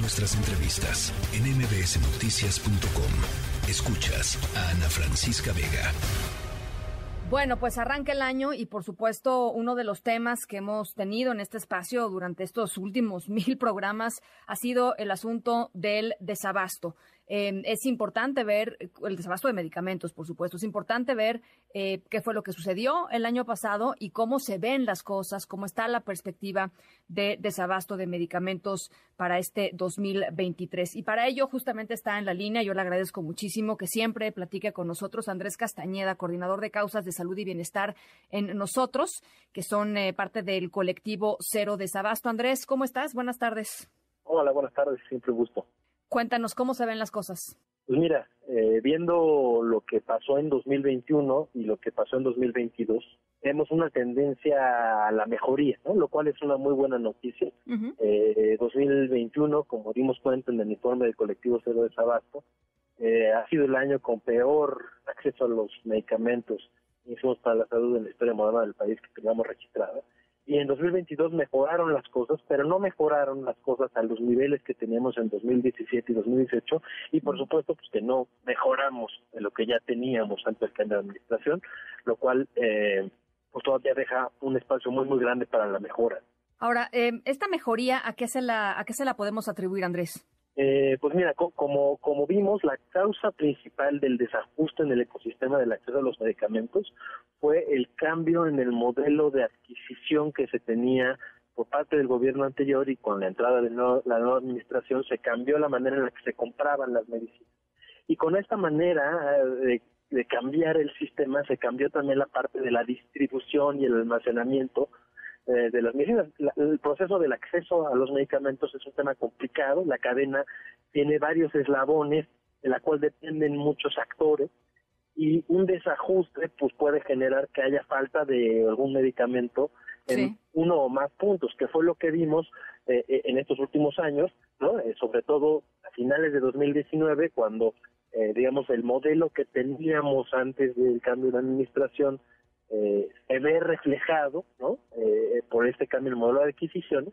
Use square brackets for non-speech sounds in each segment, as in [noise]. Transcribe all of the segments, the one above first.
Nuestras entrevistas en mbsnoticias.com. Escuchas a Ana Francisca Vega. Bueno, pues arranca el año y por supuesto uno de los temas que hemos tenido en este espacio durante estos últimos [laughs] mil programas ha sido el asunto del desabasto. Es importante ver el desabasto de medicamentos, por supuesto. Es importante ver eh, qué fue lo que sucedió el año pasado y cómo se ven las cosas, cómo está la perspectiva de desabasto de medicamentos para este 2023. Y para ello justamente está en la línea, yo le agradezco muchísimo que siempre platique con nosotros Andrés Castañeda, coordinador de causas de salud y bienestar en nosotros, que son eh, parte del colectivo Cero Desabasto. Andrés, ¿cómo estás? Buenas tardes. Hola, buenas tardes, siempre gusto. Cuéntanos cómo se ven las cosas. Pues mira, eh, viendo lo que pasó en 2021 y lo que pasó en 2022, vemos una tendencia a la mejoría, ¿no? lo cual es una muy buena noticia. 2021, eh, como dimos cuenta en el informe del colectivo Cero de Sabasto, eh, ha sido el año con peor acceso a los medicamentos insumos para la salud en la historia moderna del país que tengamos registrada y en 2022 mejoraron las cosas, pero no mejoraron las cosas a los niveles que teníamos en 2017 y 2018 y por supuesto pues que no mejoramos lo que ya teníamos antes del cambio de administración, lo cual eh, pues todavía deja un espacio muy muy grande para la mejora. Ahora, eh, esta mejoría, ¿a qué se la a qué se la podemos atribuir, Andrés? Eh, pues mira, como, como vimos, la causa principal del desajuste en el ecosistema del acceso a los medicamentos fue el cambio en el modelo de adquisición que se tenía por parte del gobierno anterior y con la entrada de la nueva administración se cambió la manera en la que se compraban las medicinas. Y con esta manera eh, de cambiar el sistema se cambió también la parte de la distribución y el almacenamiento eh, de las medicinas. el proceso del acceso a los medicamentos es un tema complicado, la cadena tiene varios eslabones de la cual dependen muchos actores y un desajuste pues puede generar que haya falta de algún medicamento en uno o más puntos, que fue lo que vimos eh, eh, en estos últimos años, ¿no? sobre todo a finales de 2019 cuando digamos el modelo que teníamos antes del cambio de administración eh, se ve reflejado ¿no? Eh, por este cambio en el modelo de adquisiciones.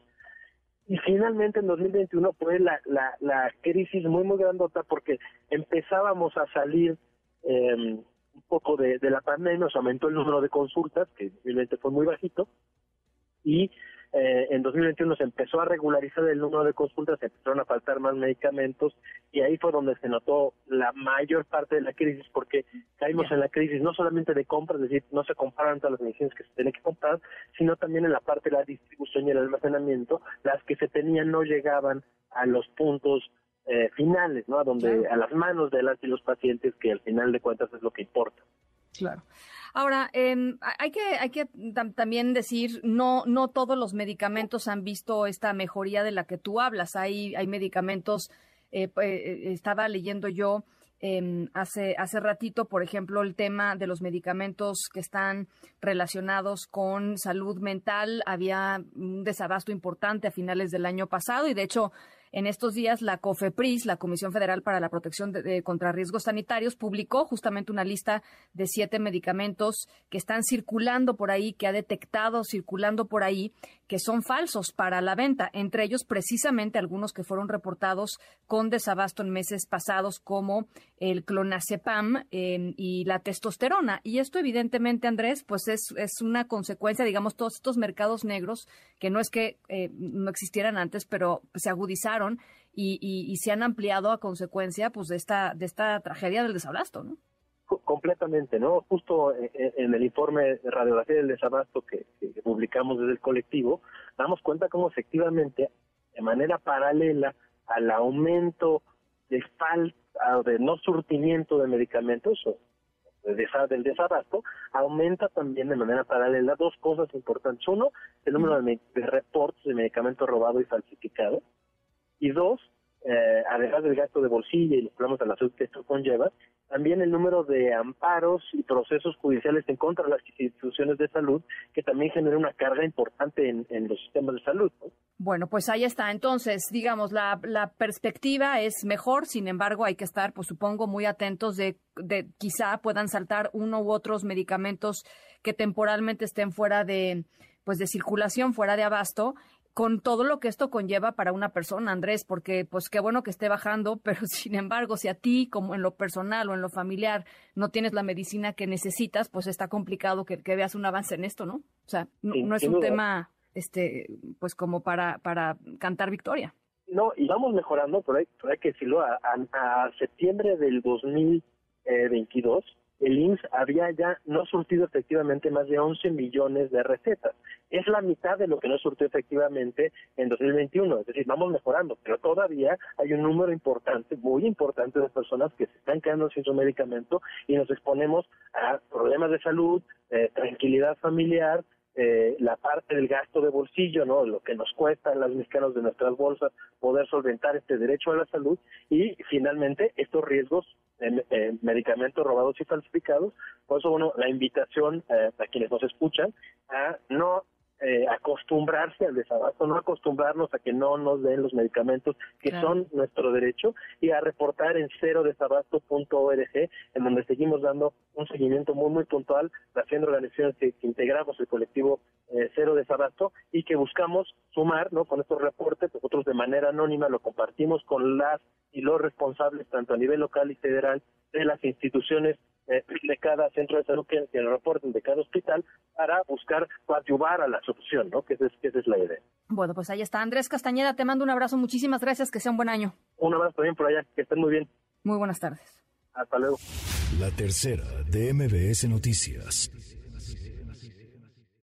Y finalmente en 2021 fue la, la, la crisis muy, muy grandota porque empezábamos a salir eh, un poco de, de la pandemia, nos aumentó el número de consultas, que en fue muy bajito, y eh, en 2021 se empezó a regularizar el número de consultas, se empezaron a faltar más medicamentos y ahí fue donde se notó la mayor parte de la crisis porque caímos en la crisis no solamente de compras, es decir, no se compraron todas las medicinas que se tenían que comprar, sino también en la parte de la distribución y el almacenamiento, las que se tenían no llegaban a los puntos eh, finales, ¿no? A donde a las manos de las y los pacientes que al final de cuentas es lo que importa. Claro. Ahora, eh, hay que, hay que también decir, no, no todos los medicamentos han visto esta mejoría de la que tú hablas. Hay, hay medicamentos, eh, eh, estaba leyendo yo eh, hace, hace ratito, por ejemplo, el tema de los medicamentos que están relacionados con salud mental. Había un desabasto importante a finales del año pasado y, de hecho, en estos días, la COFEPRIS, la Comisión Federal para la Protección de, contra Riesgos Sanitarios, publicó justamente una lista de siete medicamentos que están circulando por ahí, que ha detectado circulando por ahí, que son falsos para la venta, entre ellos precisamente algunos que fueron reportados con desabasto en meses pasados, como el clonazepam em, y la testosterona. Y esto, evidentemente, Andrés, pues es, es una consecuencia, digamos, todos estos mercados negros, que no es que eh, no existieran antes, pero se agudizaron y, se han ampliado a consecuencia pues de esta de esta tragedia del desabasto, ¿no? Completamente, ¿no? Justo en el informe de radiografía del desabasto que, publicamos desde el colectivo, damos cuenta cómo efectivamente, de manera paralela al aumento de falta de no surtimiento de medicamentos o del desabasto, aumenta también de manera paralela dos cosas importantes. Uno, el número de, de reportes de medicamentos robados y falsificados, y dos, eh, además del gasto de bolsillo y los problemas de la salud que esto conlleva, también el número de amparos y procesos judiciales en contra de las instituciones de salud, que también genera una carga importante en, los sistemas de salud. Bueno, pues ahí está. Entonces, digamos, la, la, perspectiva es mejor, sin embargo, hay que estar, pues supongo, muy atentos de, de quizá puedan saltar uno u otros medicamentos que temporalmente estén fuera de pues de circulación fuera de abasto con todo lo que esto conlleva para una persona, Andrés, porque pues qué bueno que esté bajando, [laughs] pero sin embargo, si a ti, como en lo personal o en lo familiar, no tienes la medicina que necesitas, pues está complicado que, veas un avance en esto, ¿no? O sea, no, es un tema, este, pues como para, para cantar victoria. No, y vamos mejorando, pero hay, hay que decirlo, a, a septiembre del 2022 el IMSS había ya no surtido efectivamente más de 11 millones de recetas. Es la mitad de lo que no surtió efectivamente en 2021. Es decir, vamos mejorando, pero todavía hay un número importante, muy importante de personas que se están quedando sin su medicamento y nos exponemos a problemas de salud, eh, tranquilidad familiar, eh, la parte del gasto de bolsillo, ¿no? Lo que nos cuesta a los mexicanos de nuestras bolsas poder solventar este derecho a la salud y finalmente estos riesgos de medicamentos robados y falsificados. Por eso, bueno, la invitación eh, a quienes nos escuchan a no eh, acostumbrarse al desabasto, no acostumbrarnos a que no nos den los medicamentos que son nuestro derecho y a reportar en cerodesabasto.org, en donde seguimos dando un seguimiento muy, muy puntual, haciendo organizaciones que, integramos el colectivo eh, Cero Desabasto y que buscamos sumar ¿no? con estos reportes, nosotros de manera anónima lo compartimos con las y los responsables, tanto a nivel local y federal, de las instituciones eh, de cada centro de salud que, que reporten de cada hospital para buscar coadyuvar a la solución, ¿no? Que, esa es la idea. Bueno, pues ahí está. Andrés Castañeda, te mando un abrazo. Muchísimas gracias. Que sea un buen año. Un abrazo también por allá. Que estén muy bien. Muy buenas tardes. Hasta luego. La tercera de MBS Noticias.